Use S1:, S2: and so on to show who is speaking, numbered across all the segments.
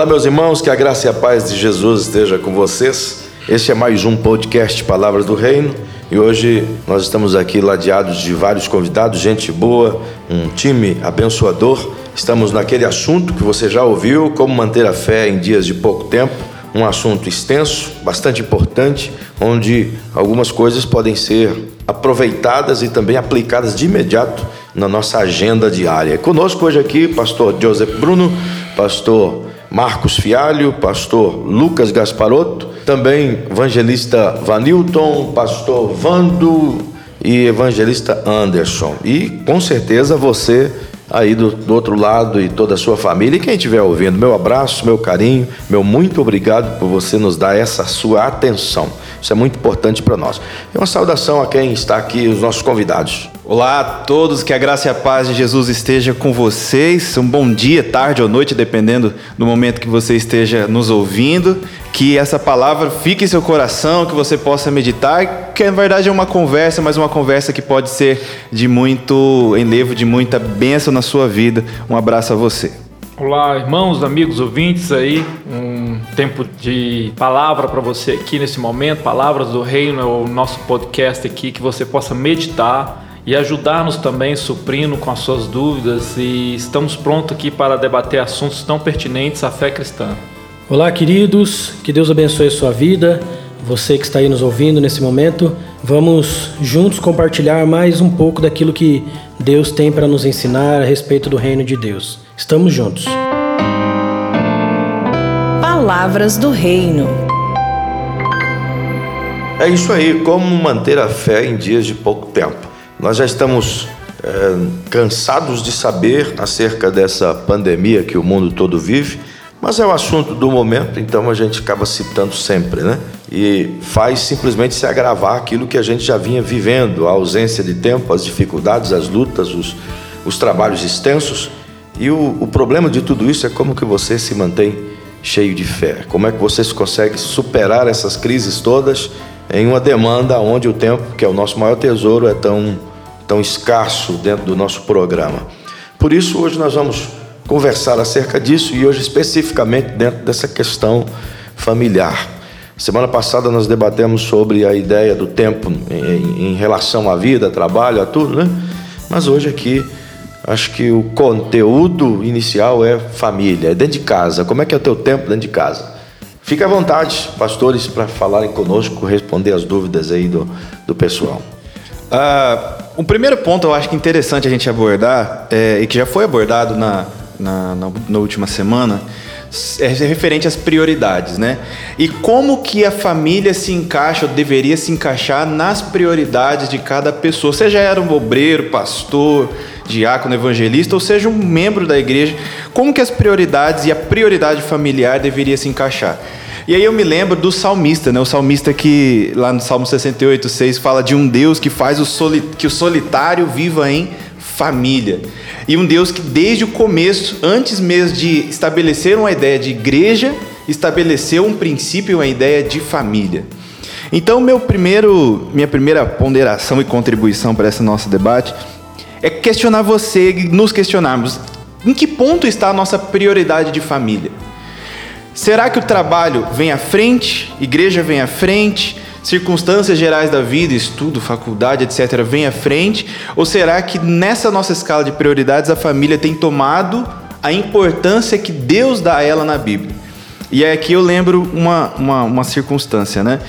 S1: Olá, meus irmãos, que a graça e a paz de Jesus esteja com vocês. Este é mais um podcast Palavras do Reino e hoje nós estamos aqui ladeados de vários convidados, gente boa, um time abençoador. Estamos naquele assunto que você já ouviu, como manter a fé em dias de pouco tempo. Um assunto extenso, bastante importante, onde algumas coisas podem ser aproveitadas e também aplicadas de imediato na nossa agenda diária. Conosco hoje aqui, pastor Joseph Bruno, pastor Marcos Fialho, pastor Lucas Gasparotto, também evangelista Vanilton, pastor Vando e evangelista Anderson. E com certeza você aí do, do, outro lado e toda a sua família. E quem estiver ouvindo, meu abraço, meu carinho, meu muito obrigado por você nos dar essa sua atenção. Isso é muito importante para nós. E uma saudação a quem está aqui, os nossos convidados.
S2: Olá a todos, que a graça e a paz de Jesus esteja com vocês. Um bom dia, tarde ou noite, dependendo do momento que você esteja nos ouvindo. Que essa palavra fique em seu coração, que você possa meditar, que na verdade é uma conversa, mas uma conversa que pode ser de muito enlevo, de muita bênção na sua vida. Um abraço a você.
S3: Olá, irmãos, amigos, ouvintes aí, um tempo de palavra para você aqui nesse momento, Palavras do Reino é o nosso podcast aqui que você possa meditar e ajudar-nos também suprindo com as suas dúvidas e estamos prontos aqui para debater assuntos tão pertinentes à fé cristã.
S4: Olá, queridos, que Deus abençoe a sua vida. Você que está aí nos ouvindo nesse momento, vamos juntos compartilhar mais um pouco daquilo que Deus tem para nos ensinar a respeito do reino de Deus. Estamos juntos.
S5: Palavras do Reino.
S1: É isso aí, como manter a fé em dias de pouco tempo. Nós já estamos é, cansados de saber acerca dessa pandemia que o mundo todo vive, mas é o assunto do momento, então a gente acaba citando sempre, né? E faz simplesmente se agravar aquilo que a gente já vinha vivendo, a ausência de tempo, as dificuldades, as lutas, os, os trabalhos extensos. E o, o problema de tudo isso é como que você se mantém cheio de fé. Como é que você consegue superar essas crises todas em uma demanda onde o tempo, que é o nosso maior tesouro, é tão tão escasso dentro do nosso programa. Por isso, hoje nós vamos conversar acerca disso e hoje especificamente dentro dessa questão familiar. Semana passada nós debatemos sobre a ideia do tempo em, relação à vida, trabalho, a tudo, né? Mas hoje aqui acho que o conteúdo inicial é família, é dentro de casa. Como é que é o teu tempo dentro de casa? Fique à vontade, pastores, para falarem conosco, responder as dúvidas aí do, do pessoal.
S2: Uh, um primeiro ponto eu acho que interessante a gente abordar, é, e que já foi abordado na, na, na, na última semana, é referente às prioridades, né? E como que a família se encaixa, ou deveria se encaixar nas prioridades de cada pessoa, seja era um obreiro, pastor, diácono, evangelista, ou seja um membro da igreja, como que as prioridades e a prioridade familiar deveria se encaixar? E aí eu me lembro do salmista, né? O salmista que lá no Salmo 68, 6 fala de um Deus que faz o soli... que o solitário viva em família. E um Deus que desde o começo, antes mesmo de estabelecer uma ideia de igreja, estabeleceu um princípio, uma ideia de família. Então, meu primeiro, minha primeira ponderação e contribuição para esse nosso debate é questionar você, nos questionarmos em que ponto está a nossa prioridade de família. Será que o trabalho vem à frente, igreja vem à frente, circunstâncias gerais da vida, estudo, faculdade, etc., vem à frente? Ou será que nessa nossa escala de prioridades a família tem tomado a importância que Deus dá a ela na Bíblia? E aqui eu lembro uma, uma, uma circunstância, né?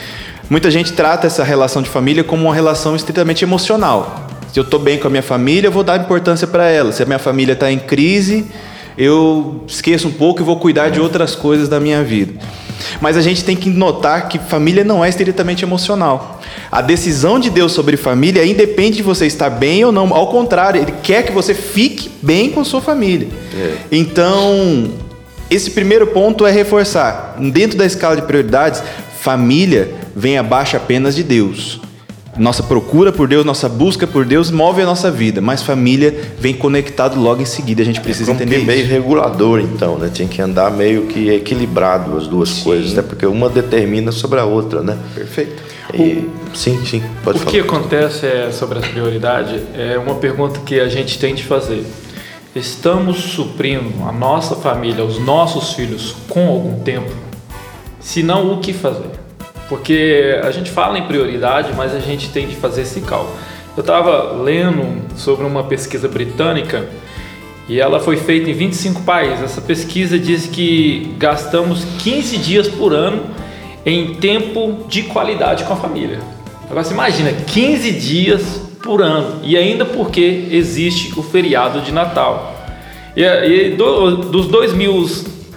S2: Muita gente trata essa relação de família como uma relação estritamente emocional. Se eu estou bem com a minha família, eu vou dar importância para ela. Se a minha família está em crise, eu esqueço um pouco e vou cuidar de outras coisas da minha vida. Mas a gente tem que notar que família não é estritamente emocional. A decisão de Deus sobre família independe de você estar bem ou não. Ao contrário, Ele quer que você fique bem com sua família. É. Então, esse primeiro ponto é reforçar. Dentro da escala de prioridades, família vem abaixo apenas de Deus. Nossa procura por Deus, nossa busca por Deus move a nossa vida, mas família vem conectado logo em seguida. A gente precisa
S1: é
S2: entender
S1: que meio regulador, então, né? Tem que andar meio que equilibrado as duas sim. coisas, até porque uma determina sobre a outra, né?
S2: Perfeito.
S1: E, o, sim, sim, pode
S3: o
S1: falar.
S3: O que acontece é, sobre a prioridade é uma pergunta que a gente tem de fazer. estamos suprindo a nossa família, os nossos filhos com algum tempo? Se não, o que fazer? Porque a gente fala em prioridade, mas a gente tem de fazer esse cálculo. Eu estava lendo sobre uma pesquisa britânica e ela foi feita em 25 países. Essa pesquisa diz que gastamos 15 dias por ano em tempo de qualidade com a família. Agora você imagina, 15 dias por ano e ainda porque existe o feriado de Natal. E, e do, dos 2 mil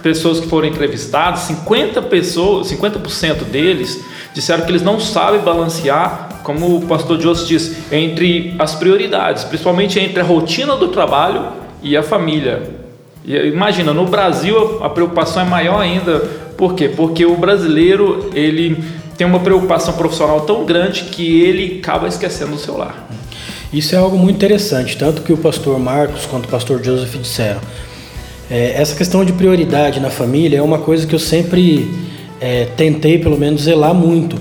S3: pessoas que foram entrevistadas, 50 pessoas, 50% deles disseram que eles não sabem balancear, como o pastor Joseph diz, entre as prioridades, principalmente entre a rotina do trabalho e a família. E, imagina, no Brasil a preocupação é maior ainda. Por quê? Porque o brasileiro ele tem uma preocupação profissional tão grande que ele acaba esquecendo o seu lar.
S4: Isso é algo muito interessante, tanto que o pastor Marcos quanto o pastor Joseph disseram. É, essa questão de prioridade na família é uma coisa que eu sempre é, tentei, pelo menos, zelar muito.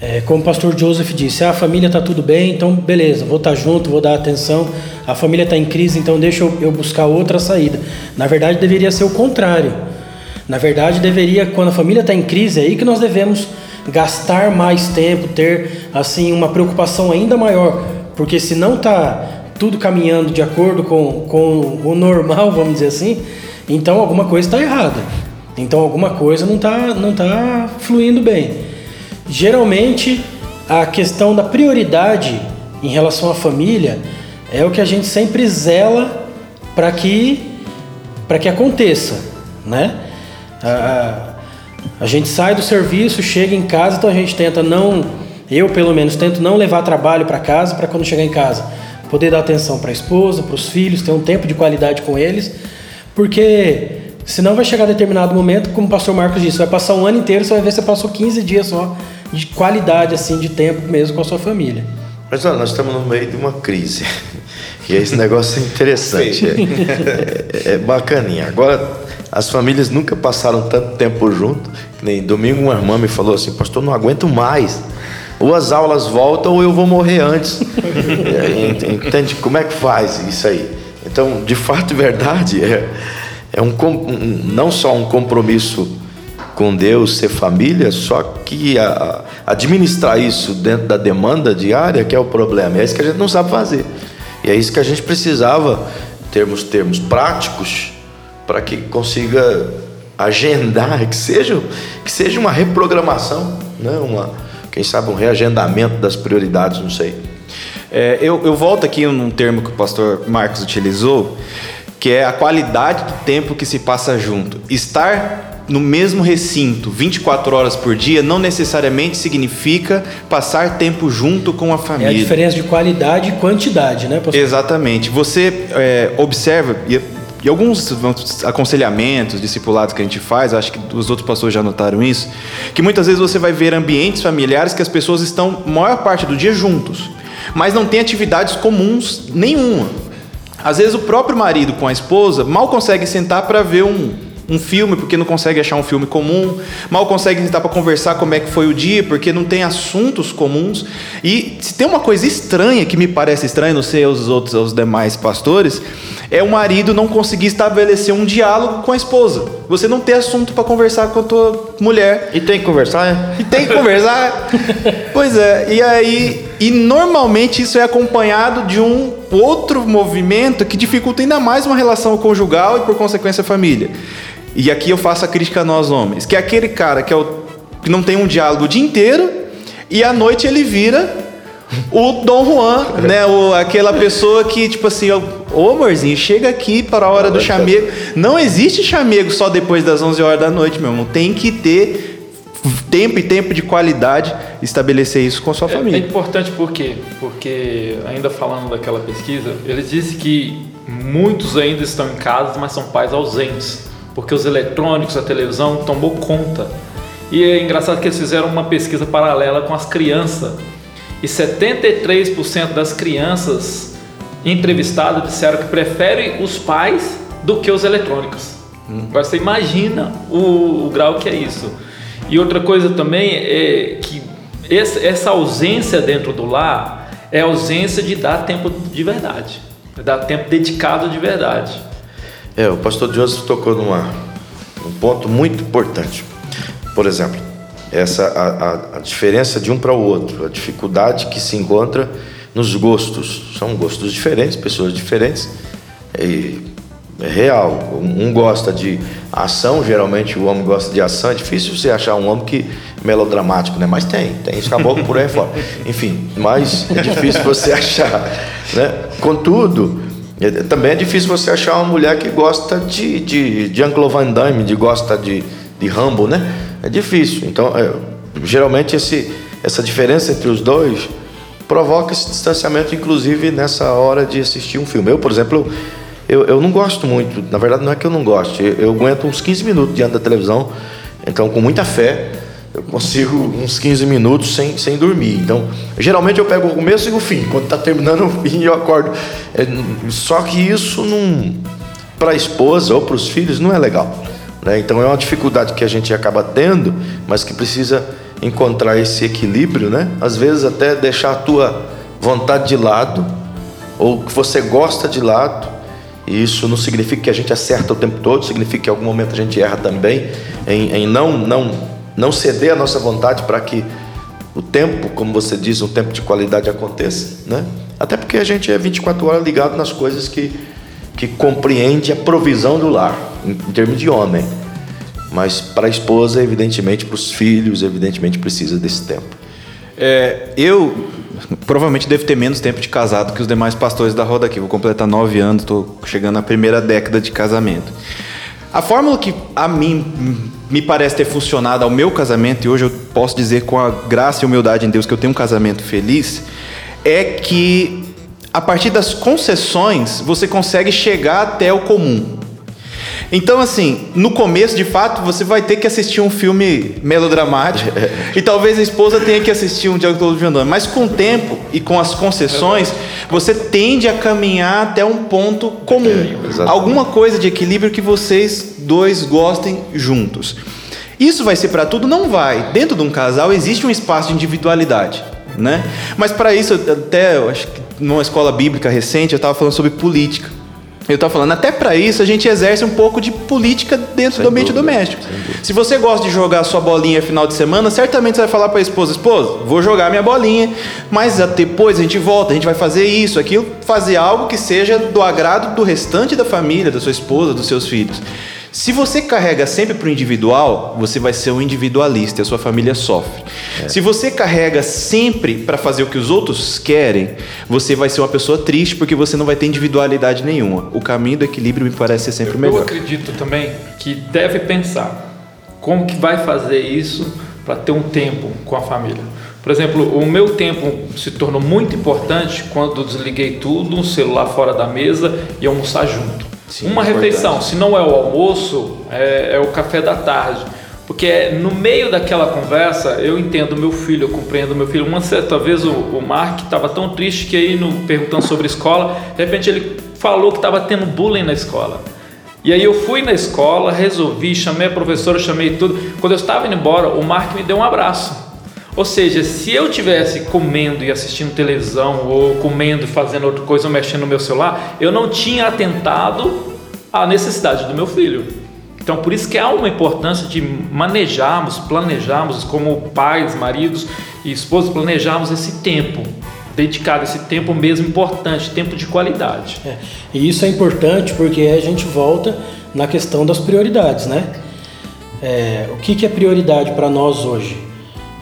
S4: É, como o pastor Joseph disse, ah, a família está tudo bem, então beleza, vou estar tá junto, vou dar atenção. A família está em crise, então deixa eu, eu buscar outra saída. Na verdade, deveria ser o contrário. Na verdade, deveria, quando a família está em crise, é aí que nós devemos gastar mais tempo, ter assim uma preocupação ainda maior, porque se não está tudo caminhando de acordo com, com o normal, vamos dizer assim, então alguma coisa está errada. Então alguma coisa não está não tá fluindo bem. Geralmente a questão da prioridade em relação à família é o que a gente sempre zela para que para que aconteça, né? A, a gente sai do serviço, chega em casa, então a gente tenta não, eu pelo menos tento não levar trabalho para casa para quando chegar em casa poder dar atenção para a esposa, para os filhos, ter um tempo de qualidade com eles, porque senão vai chegar determinado momento, como o pastor Marcos disse, vai passar um ano inteiro, você vai ver você passou 15 dias só de qualidade assim de tempo mesmo com a sua família.
S1: Mas olha, nós estamos no meio de uma crise. E esse negócio é interessante. É, é, é bacaninha. Agora, as famílias nunca passaram tanto tempo junto. Nem domingo uma irmã me falou assim, pastor, não aguento mais. Ou as aulas voltam ou eu vou morrer antes. Entende? Como é que faz isso aí? Então, de fato e verdade, é, é um, um, não só um compromisso com Deus, ser família, só que a, administrar isso dentro da demanda diária que é o problema. É isso que a gente não sabe fazer. E é isso que a gente precisava termos termos práticos para que consiga agendar, que seja, que seja uma reprogramação, né? uma, quem sabe um reagendamento das prioridades, não sei.
S2: É, eu, eu volto aqui num termo que o pastor Marcos utilizou, que é a qualidade do tempo que se passa junto. Estar no mesmo recinto 24 horas por dia não necessariamente significa passar tempo junto com a família.
S4: É a diferença de qualidade e quantidade, né,
S2: pastor? Exatamente. Você é, observa, e, e, alguns aconselhamentos, discipulados que a gente faz, acho que os outros pastores já notaram isso, que muitas vezes você vai ver ambientes familiares que as pessoas estão maior parte do dia juntos, mas não tem atividades comuns nenhuma. Às vezes o próprio marido com a esposa mal consegue sentar para ver um, um filme porque não consegue achar um filme comum, mal consegue sentar para conversar como é que foi o dia porque não tem assuntos comuns. E se tem uma coisa estranha que me parece estranha, não sei os outros, os demais pastores, é o marido não conseguir estabelecer um diálogo com a esposa. Você não ter assunto para conversar com a tua mulher.
S1: E tem que conversar,
S2: é? E tem que conversar. pois é. E aí, e normalmente isso é acompanhado de um outro movimento que dificulta ainda mais uma relação conjugal e por consequência a família. E aqui eu faço a crítica a nós homens, que é aquele cara que, é o, que não tem um diálogo o dia inteiro e à noite ele vira o Dom Juan, né? O, aquela pessoa que, tipo assim, ô amorzinho, chega aqui para a hora do chamego. Não existe chamego só depois das 11 horas da noite, meu irmão. Tem que ter tempo e tempo de qualidade estabelecer isso com a sua
S3: é,
S2: família.
S3: É importante por quê? Porque, ainda falando daquela pesquisa, ele disse que muitos ainda estão em casa, mas são pais ausentes porque os eletrônicos, a televisão tomou conta. E é engraçado que eles fizeram uma pesquisa paralela com as crianças. E 73% das crianças entrevistadas disseram que preferem os pais do que os eletrônicos. Hum. Agora você imagina o, o, grau que é isso. E outra coisa também é que essa ausência dentro do lar é ausência de dar tempo de verdade. É dar tempo dedicado de verdade.
S1: É, o pastor Joseph tocou numa, num ponto muito importante. Por exemplo, essa a, a, a diferença de um para o outro, a dificuldade que se encontra nos gostos. São gostos diferentes, pessoas diferentes. E é real. Um gosta de ação, geralmente o homem gosta de ação. É difícil você achar um homem que melodramático, né? Mas tem, tem os caboclos por aí fora. Enfim, mas é difícil você achar, né? Contudo, também é difícil você achar uma mulher que gosta de, de, de Jean-Claude Van Damme, de gosta de, de Rambo, né? É difícil. Então, é, geralmente esse, essa diferença entre os dois provoca esse distanciamento, inclusive nessa hora de assistir um filme. Eu, por exemplo, eu, eu não gosto muito, na verdade não é que eu não gosto, eu, eu aguento uns 15 minutos diante da televisão, então com muita fé eu consigo uns 15 minutos sem, sem dormir. Então, geralmente eu pego o começo e o fim. Quando está terminando o fim, eu acordo. É, só que isso não, para a esposa ou para os filhos não é legal. Né? Então é uma dificuldade que a gente acaba tendo, mas que precisa encontrar esse equilíbrio, né? Às vezes até deixar a tua vontade de lado ou que você gosta de lado. E isso não significa que a gente acerta o tempo todo, significa que em algum momento a gente erra também em, em não não não ceder a nossa vontade para que o tempo, como você diz, um tempo de qualidade aconteça, né? Até porque a gente é 24 horas ligado nas coisas que, que compreende a provisão do lar, em, em termos de homem. Mas para a esposa, evidentemente, para os filhos, evidentemente, precisa desse tempo.
S2: É, eu provavelmente devo ter menos tempo de casado que os demais pastores da roda aqui. Vou completar nove anos, estou chegando na primeira década de casamento. A fórmula que a mim me parece ter funcionado ao meu casamento, e hoje eu posso dizer com a graça e humildade em Deus que eu tenho um casamento feliz, é que a partir das concessões você consegue chegar até o comum. Então, assim, no começo, de fato, você vai ter que assistir um filme melodramático e talvez a esposa tenha que assistir um Jean-Claude Van Damme. Mas com o tempo e com as concessões, você tende a caminhar até um ponto comum. É, Alguma coisa de equilíbrio que vocês dois gostem juntos. Isso vai ser para tudo? Não vai. Dentro de um casal existe um espaço de individualidade. Né? Mas para isso, até eu acho que numa escola bíblica recente, eu estava falando sobre política. Eu estava falando, até para isso a gente exerce um pouco de política dentro sem do ambiente dúvida, doméstico. Se você gosta de jogar sua bolinha final de semana, certamente você vai falar para a esposa: esposa, vou jogar minha bolinha, mas depois a gente volta, a gente vai fazer isso, aquilo, fazer algo que seja do agrado do restante da família, da sua esposa, dos seus filhos. Se você carrega sempre para o individual, você vai ser um individualista e a sua família sofre. É. Se você carrega sempre para fazer o que os outros querem, você vai ser uma pessoa triste porque você não vai ter individualidade nenhuma. O caminho do equilíbrio me parece ser sempre o melhor.
S3: Eu acredito também que deve pensar como que vai fazer isso para ter um tempo com a família. Por exemplo, o meu tempo se tornou muito importante quando desliguei tudo, um celular fora da mesa e almoçar junto. Sim, uma é refeição, se não é o almoço, é, é, o café da tarde. Porque no meio daquela conversa, eu entendo meu filho, eu compreendo meu filho. Uma certa vez o, o Mark estava tão triste que aí, no, perguntando sobre escola, de repente ele falou que estava tendo bullying na escola. E aí eu fui na escola, resolvi, chamei a professora, chamei tudo. Quando eu estava indo embora, o Mark me deu um abraço. Ou seja, se eu tivesse comendo e assistindo televisão, ou comendo e fazendo outra coisa, ou mexendo no meu celular, eu não tinha atentado à necessidade do meu filho. Então, por isso que há uma importância de manejarmos, planejarmos, como pais, maridos e esposas, planejarmos esse tempo, dedicado esse tempo mesmo importante, tempo de qualidade.
S4: É, e isso é importante porque a gente volta na questão das prioridades, né? É, o que, que é prioridade para nós hoje?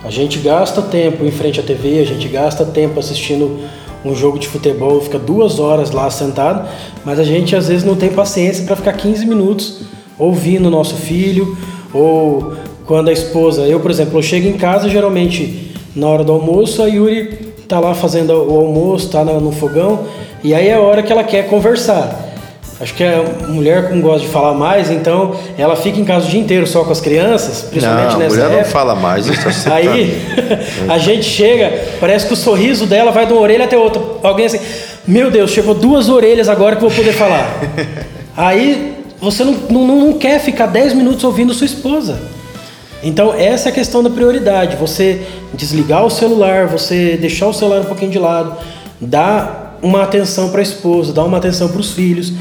S4: A gente gasta tempo em frente à TV, a gente gasta tempo assistindo um jogo de futebol, fica duas horas lá sentado, mas a gente às vezes não tem paciência para ficar 15 minutos ouvindo o nosso filho, ou quando a esposa, eu por exemplo, eu chego em casa geralmente na hora do almoço, a Yuri tá lá fazendo o almoço, tá no fogão, e aí é a hora que ela quer conversar. Acho que a mulher não gosta de falar mais, então ela fica em casa o dia inteiro só com as crianças, principalmente
S1: não,
S4: nessa
S1: mulher
S4: época.
S1: não fala mais. Isso
S4: é Aí a gente chega, parece que o sorriso dela vai de uma orelha até outra. Alguém assim, meu Deus, chegou duas orelhas agora que eu vou poder falar. Aí você não, não, não quer ficar 10 minutos ouvindo sua esposa. Então essa é a questão da prioridade. Você desligar o celular, você deixar o celular um pouquinho de lado, dar uma atenção para a esposa, dá uma atenção para os filhos.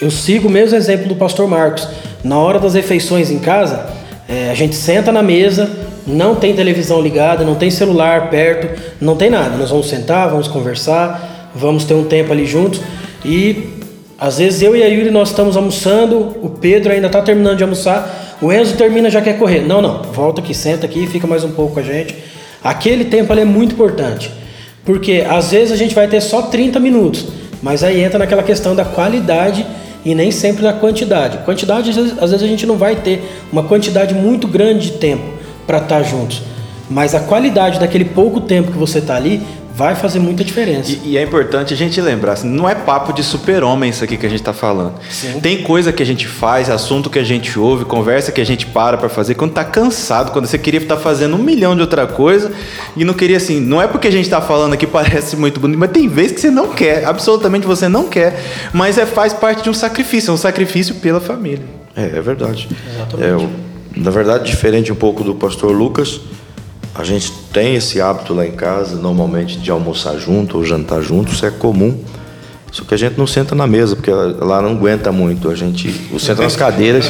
S4: Eu sigo o mesmo exemplo do pastor Marcos. Na hora das refeições em casa, é, a gente senta na mesa, não tem televisão ligada, não tem celular perto, não tem nada. Nós vamos sentar, vamos conversar, vamos ter um tempo ali juntos e às vezes eu e a Yuri nós estamos almoçando, o Pedro ainda está terminando de almoçar, o Enzo termina já quer correr. Não, não, volta aqui, senta aqui, fica mais um pouco com a gente. Aquele tempo ali é muito importante, porque às vezes a gente vai ter só 30 minutos, mas aí entra naquela questão da qualidade e nem sempre da quantidade. Quantidade, às vezes, às vezes a gente não vai ter uma quantidade muito grande de tempo para estar tá juntos, mas a qualidade daquele pouco tempo que você está ali vai fazer muita diferença.
S2: E, e, é importante a gente lembrar, assim, não é papo de super-homem isso aqui que a gente está falando. Sim. Tem coisa que a gente faz, assunto que a gente ouve, conversa que a gente para para fazer quando está cansado, quando você queria estar tá fazendo um milhão de outra coisa e não queria assim. Não é porque a gente está falando aqui parece muito bonito, mas tem vezes que você não quer, absolutamente você não quer, mas é faz parte de um sacrifício, é um sacrifício pela família.
S1: É, é verdade. Exatamente. É, na verdade, diferente um pouco do pastor Lucas, a gente tem esse hábito lá em casa, normalmente, de almoçar junto ou jantar junto, isso é comum. Só que a gente não senta na mesa, porque lá não aguenta muito. A gente senta nas cadeiras,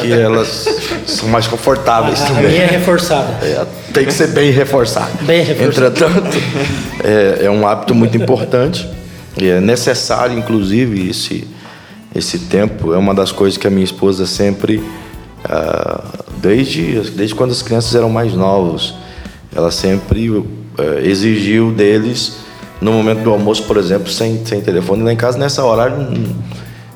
S1: que elas são mais confortáveis
S4: a,
S1: também.
S4: A minha é reforçada.
S1: É, tem que ser bem reforçada.
S4: Bem reforçada.
S1: Entretanto, é, é um hábito muito importante. E é necessário, inclusive, esse, esse tempo. É uma das coisas que a minha esposa sempre ah, desde, desde quando as crianças eram mais novos. Ela sempre uh, exigiu deles, no momento do almoço, por exemplo, sem, sem telefone. Lá em casa, nessa hora,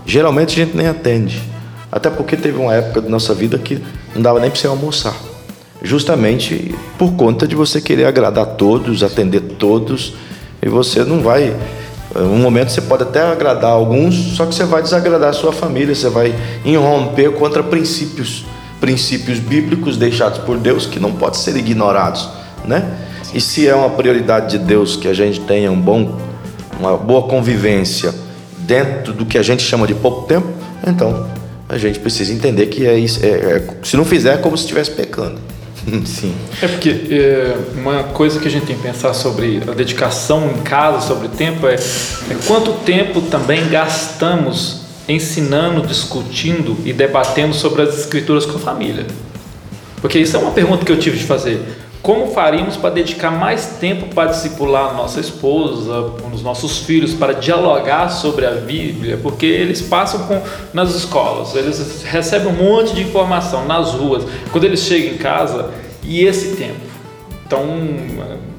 S1: geralmente a gente nem atende. Até porque teve uma época da nossa vida que não dava nem para você almoçar. Justamente por conta de você querer agradar todos, atender todos, e você não vai um momento você pode até agradar alguns, só que você vai desagradar a sua família, você vai irromper contra princípios, princípios bíblicos deixados por Deus que não podem ser ignorados, né? E se é uma prioridade de Deus que a gente tenha um bom, uma boa convivência dentro do que a gente chama de pouco tempo, então a gente precisa entender que é isso. É, é, se não fizer, é como se estivesse pecando.
S3: Sim. É porque é, uma coisa que a gente tem que pensar sobre a dedicação em casa, sobre tempo, é, é quanto tempo também gastamos ensinando, discutindo e debatendo sobre as escrituras com a família. Porque isso é uma pergunta que eu tive de fazer. Como faríamos para dedicar mais tempo para discipular a nossa esposa, os nossos filhos, para dialogar sobre a Bíblia? Porque eles passam com, nas escolas, eles recebem um monte de informação nas ruas. Quando eles chegam em casa, e esse tempo? Então,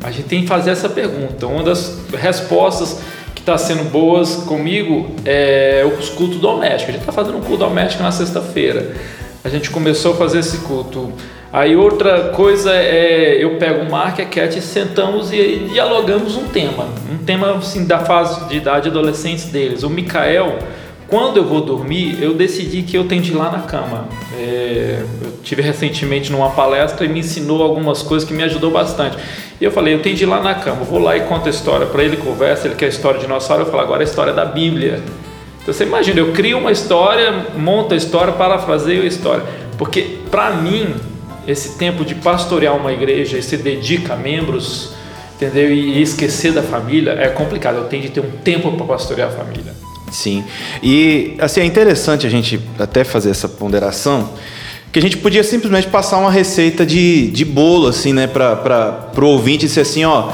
S3: a gente tem que fazer essa pergunta. Uma das respostas que está sendo boas comigo é os cultos domésticos. A gente está fazendo um culto doméstico na sexta-feira. A gente começou a fazer esse culto Aí outra coisa é eu pego o Mark a Cat sentamos e dialogamos um tema, um tema assim da fase de idade adolescente deles. O Mikael, quando eu vou dormir, eu decidi que eu tenho de ir lá na cama. É, eu tive recentemente numa palestra e me ensinou algumas coisas que me ajudou bastante. E eu falei, eu tenho de ir lá na cama, vou lá e conto a história para ele, conversa, ele quer a história de dinossauro, eu falo agora a história da Bíblia. Então você imagina, eu crio uma história, monto a história, parafraseio a história. Porque para mim, esse tempo de pastorear uma igreja e se dedica a membros, entendeu? E esquecer da família é complicado. Eu tenho de ter um tempo para pastorear a família.
S2: Sim. E assim é interessante a gente até fazer essa ponderação, que a gente podia simplesmente passar uma receita de, de bolo assim, né, para o ouvinte dizer assim, ó,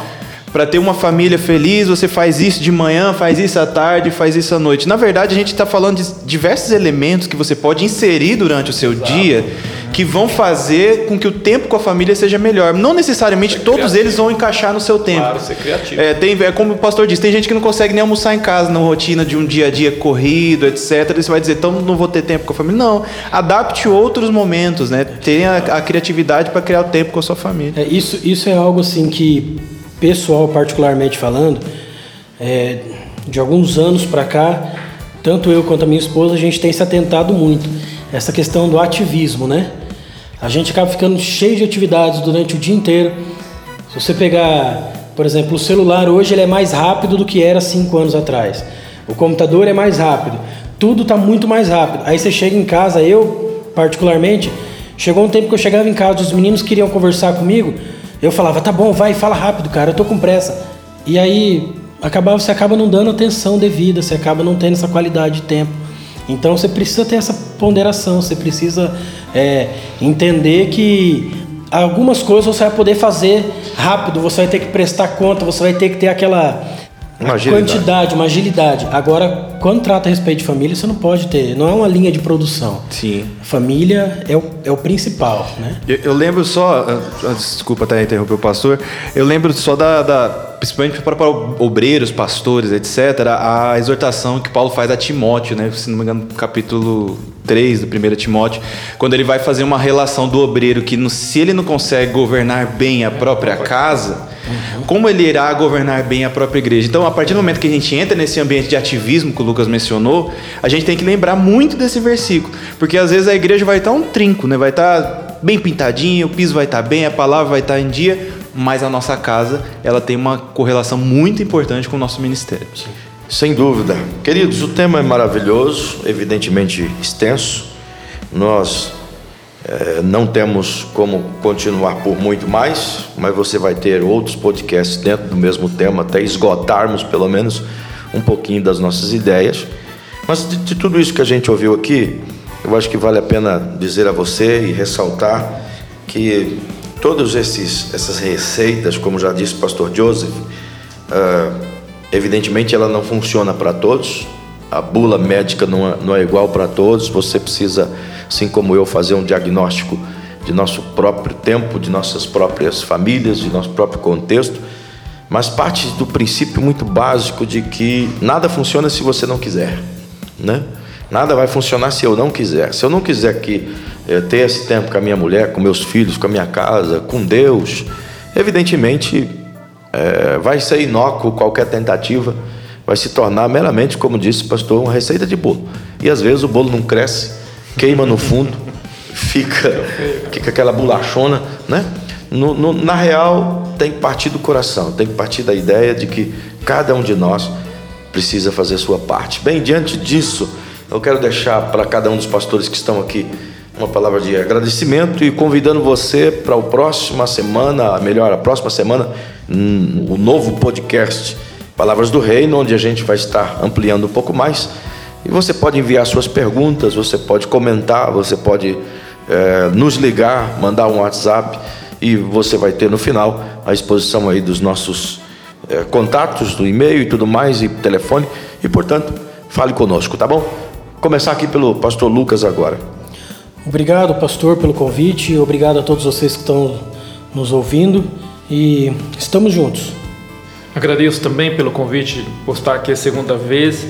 S2: para ter uma família feliz, você faz isso de manhã, faz isso à tarde, faz isso à noite. Na verdade, a gente está falando de diversos elementos que você pode inserir durante o seu Exato. dia que vão fazer com que o tempo com a família seja melhor. Não necessariamente ser todos criativo. eles vão encaixar no seu tempo.
S3: Claro, ser criativo.
S2: É, tem, é como o pastor disse, tem gente que não consegue nem almoçar em casa na rotina de um dia a dia corrido, etc. E você vai dizer, então não vou ter tempo com a família. Não, adapte outros momentos, né? Tenha a, criatividade para criar o tempo com a sua família.
S4: É, isso, isso é algo assim que, pessoal particularmente falando, é, de alguns anos para cá, tanto eu quanto a minha esposa, a gente tem se atentado muito essa questão do ativismo, né? A gente acaba ficando cheio de atividades durante o dia inteiro. Se você pegar, por exemplo, o celular hoje ele é mais rápido do que era cinco anos atrás. O computador é mais rápido. Tudo está muito mais rápido. Aí você chega em casa, eu particularmente, chegou um tempo que eu chegava em casa, os meninos queriam conversar comigo, eu falava, tá bom, vai, fala rápido, cara, eu tô com pressa. E aí acaba, você acaba não dando atenção devida, você acaba não tendo essa qualidade de tempo. Então você precisa ter essa ponderação, você precisa é, entender que algumas coisas você vai poder fazer rápido, você vai ter que prestar conta, você vai ter que ter aquela
S1: Uma
S4: quantidade, uma agilidade. Agora, quando trata a respeito de família, você não pode ter, não é uma linha de produção.
S2: Sim.
S4: Família é o, é o principal, né?
S2: Eu, eu lembro só, ah, ah, desculpa até interromper o pastor, eu lembro só da, da principalmente para, para obreiros, pastores, etc., a exortação que Paulo faz a Timóteo, né? Se não me engano, capítulo 3 do 1 Timóteo, quando ele vai fazer uma relação do obreiro que no- se ele não consegue governar bem a própria casa, como ele irá governar bem a própria igreja? Então, a partir do momento que a gente entra nesse ambiente de ativismo Lucas mencionou, a gente tem que lembrar muito desse versículo, porque às vezes a igreja vai estar um trinco, né? Vai estar bem pintadinho, o piso vai estar bem, a palavra vai estar em dia, mas a nossa casa, ela tem uma correlação muito importante com o nosso ministério.
S1: Sem dúvida. Queridos, o tema é maravilhoso, evidentemente extenso. Nós eh, não temos como continuar por muito mais, mas você vai ter outros podcasts dentro do mesmo tema, até esgotarmos pelo menos um pouquinho das nossas ideias. Mas de, de tudo isso que a gente ouviu aqui, eu acho que vale a pena dizer a você e ressaltar que todas essas receitas, como já disse o pastor Joseph, ah, evidentemente ela não funciona para todos. A bula médica não é, não é igual para todos. Você precisa, assim como eu, fazer um diagnóstico de nosso próprio tempo, de nossas próprias famílias, de nosso próprio contexto. Mas parte do princípio muito básico de que nada funciona se você não quiser, né? Nada vai funcionar se eu não quiser. Se eu não quiser que eh, ter esse tempo com a minha mulher, com meus filhos, com a minha casa, com Deus, evidentemente é, vai ser inócuo qualquer tentativa, vai se tornar meramente, como disse o pastor, uma receita de bolo. E às vezes o bolo não cresce, queima no fundo, fica, fica aquela bolachona, né? No- no- na real, tem que partir do coração, tem que partir da ideia de que cada um de nós precisa fazer sua parte. Bem, diante disso, eu quero deixar para cada um dos pastores que estão aqui uma palavra de agradecimento e convidando você para a próxima semana, melhor, a próxima semana, hum, o novo podcast Palavras do Reino, onde a gente vai estar ampliando um pouco mais. E você pode enviar suas perguntas, você pode comentar, você pode eh, nos ligar, mandar um WhatsApp e você vai ter no final a exposição aí dos nossos eh, contatos, do e-mail e tudo mais, e telefone. E portanto, fale conosco, tá bom? Começar aqui pelo pastor Lucas agora.
S4: Obrigado, pastor, pelo convite. Obrigado a todos vocês que estão nos ouvindo. E estamos juntos.
S3: Agradeço também pelo convite por estar aqui a segunda vez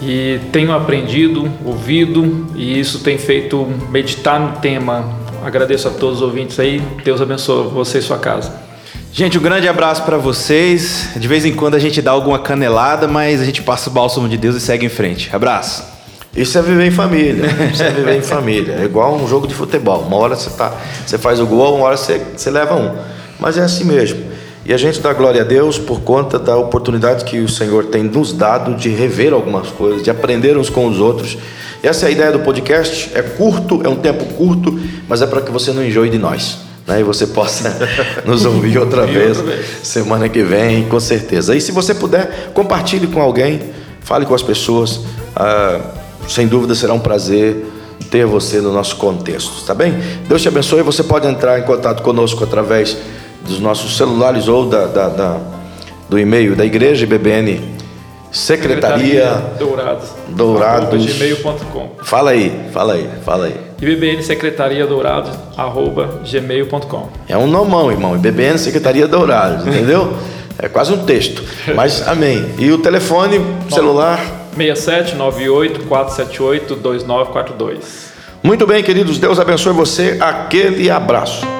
S3: e tenho aprendido, ouvido e isso tem feito meditar no tema. Agradeço a todos os ouvintes aí. Deus abençoe você e sua casa.
S2: Gente, um grande abraço para vocês. De vez em quando a gente dá alguma canelada, mas a gente passa o bálsamo de Deus e segue em frente. Abraço.
S1: Isso é viver em família. Isso é viver em família. É igual um jogo de futebol. Uma hora você, tá, você faz o gol, uma hora você, você leva um. Mas é assim mesmo. E a gente dá glória a Deus por conta da oportunidade que o Senhor tem nos dado de rever algumas coisas, de aprender uns com os outros. Essa é a ideia do podcast. É curto, é um tempo curto, mas é para que você não enjoe de nós. Né? E você possa nos ouvir outra vez, semana que vem, com certeza. E se você puder, compartilhe com alguém, fale com as pessoas. Ah, sem dúvida será um prazer ter você no nosso contexto, tá bem? Deus te abençoe. Você pode entrar em contato conosco através dos nossos celulares ou da, da- da- do e-mail da igreja IBBN Secretaria.
S3: Dourados.
S1: Dourados.
S3: arroba gmail.com.
S1: Fala aí, fala aí, fala aí.
S3: IBBN Secretaria Dourados arroba gmail.com.
S1: É um nomão, irmão. IBBN Secretaria Dourados, entendeu? É quase um texto. Mas amém. E o telefone celular
S3: 67 98 478 2942.
S1: Muito bem, queridos. Deus abençoe você. Aquele abraço.